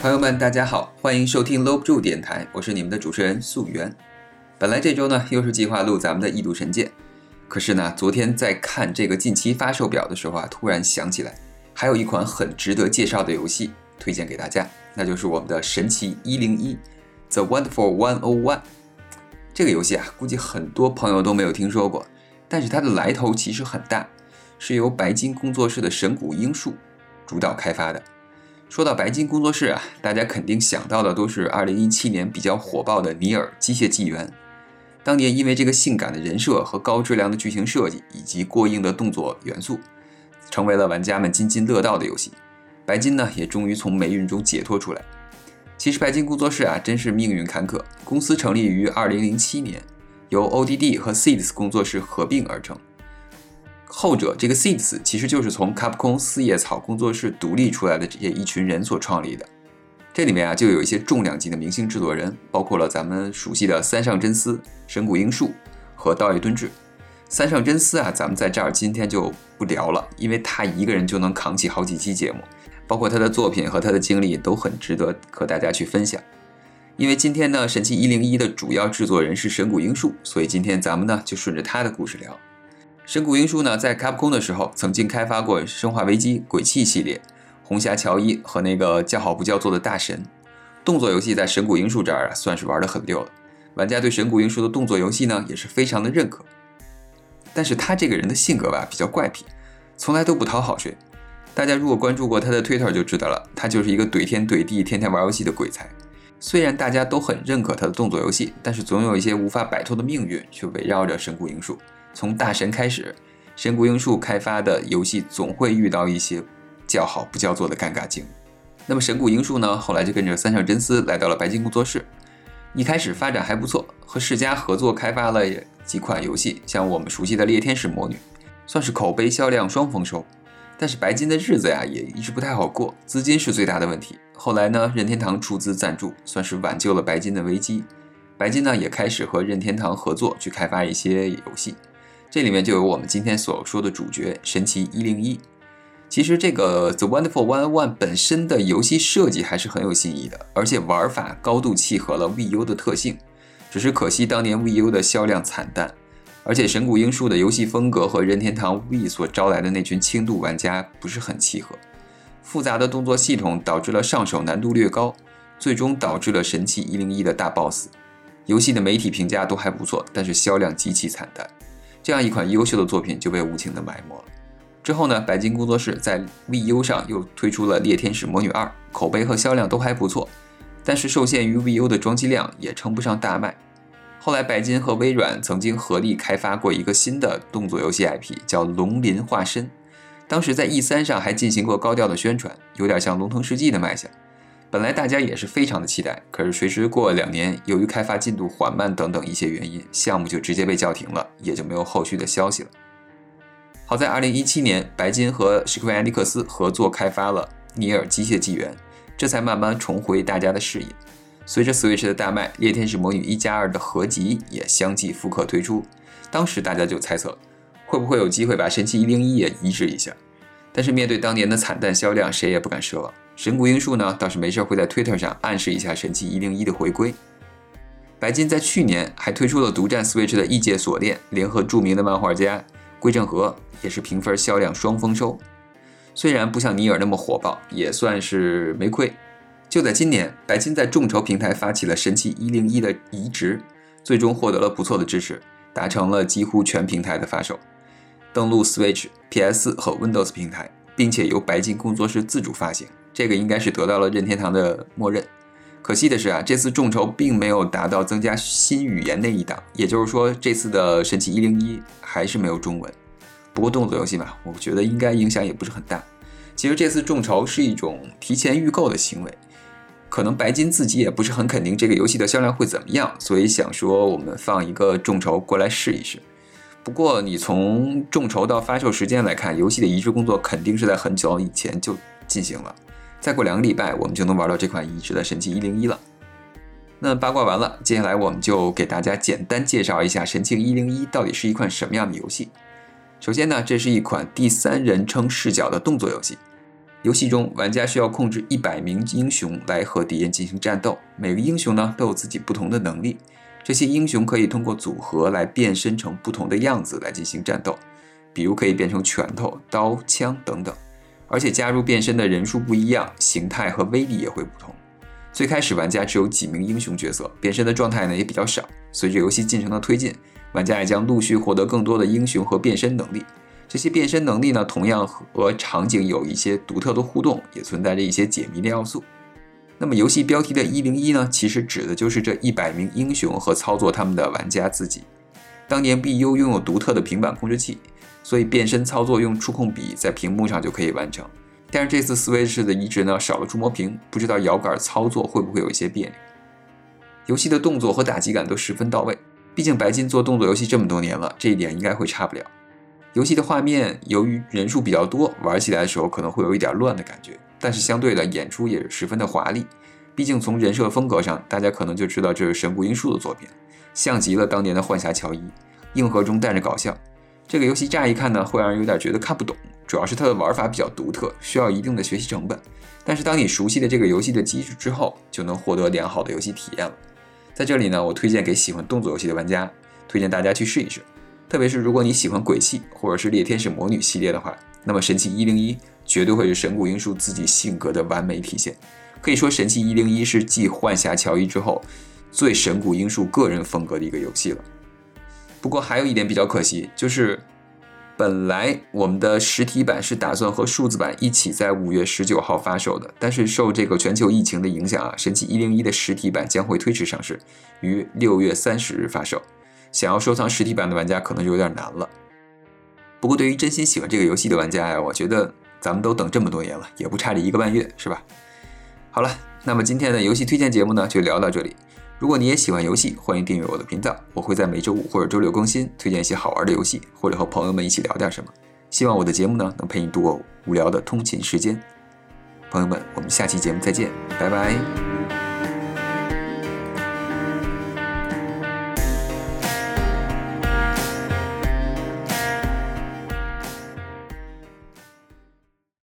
朋友们，大家好，欢迎收听搂不住电台，我是你们的主持人素媛。本来这周呢，又是计划录咱们的《异度神剑》，可是呢，昨天在看这个近期发售表的时候啊，突然想起来，还有一款很值得介绍的游戏推荐给大家，那就是我们的《神奇一零一》The Wonderful One O One。这个游戏啊，估计很多朋友都没有听说过，但是它的来头其实很大，是由白金工作室的神谷英树主导开发的。说到白金工作室啊，大家肯定想到的都是2017年比较火爆的《尼尔：机械纪元》。当年因为这个性感的人设和高质量的剧情设计，以及过硬的动作元素，成为了玩家们津津乐道的游戏。白金呢，也终于从霉运中解脱出来。其实白金工作室啊，真是命运坎坷。公司成立于2007年，由 ODD 和 Seeds 工作室合并而成。后者这个 Seeds 其实就是从 Capcom 四叶草工作室独立出来的这些一群人所创立的。这里面啊，就有一些重量级的明星制作人，包括了咱们熟悉的三上真司、神谷英树和道野敦志。三上真司啊，咱们在这儿今天就不聊了，因为他一个人就能扛起好几期节目，包括他的作品和他的经历都很值得和大家去分享。因为今天呢，神奇一零一的主要制作人是神谷英树，所以今天咱们呢就顺着他的故事聊。神谷英树呢，在 Capcom 的时候，曾经开发过《生化危机》《鬼泣》系列、《红霞乔伊》和那个叫好不叫座的大神动作游戏，在神谷英树这儿啊，算是玩的很溜了。玩家对神谷英树的动作游戏呢，也是非常的认可。但是他这个人的性格吧，比较怪癖，从来都不讨好谁。大家如果关注过他的 Twitter 就知道了，他就是一个怼天怼地、天天玩游戏的鬼才。虽然大家都很认可他的动作游戏，但是总有一些无法摆脱的命运，却围绕着神谷英树。从大神开始，神谷英树开发的游戏总会遇到一些叫好不叫座的尴尬境。那么神谷英树呢，后来就跟着三上真司来到了白金工作室。一开始发展还不错，和世嘉合作开发了几款游戏，像我们熟悉的《猎天使魔女》，算是口碑销量双丰收。但是白金的日子呀，也一直不太好过，资金是最大的问题。后来呢，任天堂出资赞助，算是挽救了白金的危机。白金呢，也开始和任天堂合作去开发一些游戏。这里面就有我们今天所说的主角神奇一零一。其实这个 The Wonderful One One 本身的游戏设计还是很有新意的，而且玩法高度契合了 VU 的特性。只是可惜当年 VU 的销量惨淡，而且神谷英树的游戏风格和任天堂 V 所招来的那群轻度玩家不是很契合。复杂的动作系统导致了上手难度略高，最终导致了神奇一零一的大 BOSS。游戏的媒体评价都还不错，但是销量极其惨淡。这样一款优秀的作品就被无情的埋没了。之后呢，白金工作室在 VU 上又推出了《猎天使魔女二》，口碑和销量都还不错，但是受限于 VU 的装机量，也称不上大卖。后来，白金和微软曾经合力开发过一个新的动作游戏 IP，叫《龙鳞化身》，当时在 E3 上还进行过高调的宣传，有点像《龙腾世纪》的卖相。本来大家也是非常的期待，可是随之过了两年，由于开发进度缓慢等等一些原因，项目就直接被叫停了，也就没有后续的消息了。好在2017年，白金和史克威尔尼克斯合作开发了《尼尔：机械纪元》，这才慢慢重回大家的视野。随着 Switch 的大卖，《猎天使魔女一加二》的合集也相继复刻推出。当时大家就猜测，会不会有机会把神奇一零一也移植一下？但是面对当年的惨淡销量，谁也不敢奢望。神谷英树呢，倒是没事会在 Twitter 上暗示一下神奇一零一的回归。白金在去年还推出了独占 Switch 的《异界锁链》，联合著名的漫画家龟正和，也是评分销量双丰收。虽然不像尼尔那么火爆，也算是没亏。就在今年，白金在众筹平台发起了神奇一零一的移植，最终获得了不错的支持，达成了几乎全平台的发售，登陆 Switch、PS 和 Windows 平台，并且由白金工作室自主发行。这个应该是得到了任天堂的默认。可惜的是啊，这次众筹并没有达到增加新语言那一档，也就是说，这次的神奇一零一还是没有中文。不过动作游戏嘛，我觉得应该影响也不是很大。其实这次众筹是一种提前预购的行为，可能白金自己也不是很肯定这个游戏的销量会怎么样，所以想说我们放一个众筹过来试一试。不过你从众筹到发售时间来看，游戏的移植工作肯定是在很久以前就进行了。再过两个礼拜，我们就能玩到这款移植的神奇一零一了。那八卦完了，接下来我们就给大家简单介绍一下神奇一零一到底是一款什么样的游戏。首先呢，这是一款第三人称视角的动作游戏。游戏中，玩家需要控制一百名英雄来和敌人进行战斗。每个英雄呢都有自己不同的能力，这些英雄可以通过组合来变身成不同的样子来进行战斗，比如可以变成拳头、刀、枪等等。而且加入变身的人数不一样，形态和威力也会不同。最开始玩家只有几名英雄角色，变身的状态呢也比较少。随着游戏进程的推进，玩家也将陆续获得更多的英雄和变身能力。这些变身能力呢，同样和场景有一些独特的互动，也存在着一些解谜的要素。那么，游戏标题的“一零一”呢，其实指的就是这一百名英雄和操作他们的玩家自己。当年 BU 拥有独特的平板控制器，所以变身操作用触控笔在屏幕上就可以完成。但是这次 Switch 的移植呢，少了触摸屏，不知道摇杆操作会不会有一些别扭。游戏的动作和打击感都十分到位，毕竟白金做动作游戏这么多年了，这一点应该会差不了。游戏的画面由于人数比较多，玩起来的时候可能会有一点乱的感觉，但是相对的演出也是十分的华丽。毕竟从人设风格上，大家可能就知道这是神谷英树的作品，像极了当年的幻侠乔伊，硬核中带着搞笑。这个游戏乍一看呢，会让人有点觉得看不懂，主要是它的玩法比较独特，需要一定的学习成本。但是当你熟悉了这个游戏的机制之后，就能获得良好的游戏体验了。在这里呢，我推荐给喜欢动作游戏的玩家，推荐大家去试一试。特别是如果你喜欢鬼泣或者是猎天使魔女系列的话，那么神器一零一绝对会是神谷英树自己性格的完美体现。可以说，神器一零一是继幻侠乔伊之后最神谷英树个人风格的一个游戏了。不过还有一点比较可惜，就是本来我们的实体版是打算和数字版一起在五月十九号发售的，但是受这个全球疫情的影响啊，神奇一零一的实体版将会推迟上市，于六月三十日发售。想要收藏实体版的玩家可能就有点难了。不过，对于真心喜欢这个游戏的玩家呀，我觉得咱们都等这么多年了，也不差这一个半月，是吧？好了，那么今天的游戏推荐节目呢，就聊到这里。如果你也喜欢游戏，欢迎订阅我的频道，我会在每周五或者周六更新，推荐一些好玩的游戏，或者和朋友们一起聊点什么。希望我的节目呢，能陪你度过无聊的通勤时间。朋友们，我们下期节目再见，拜拜。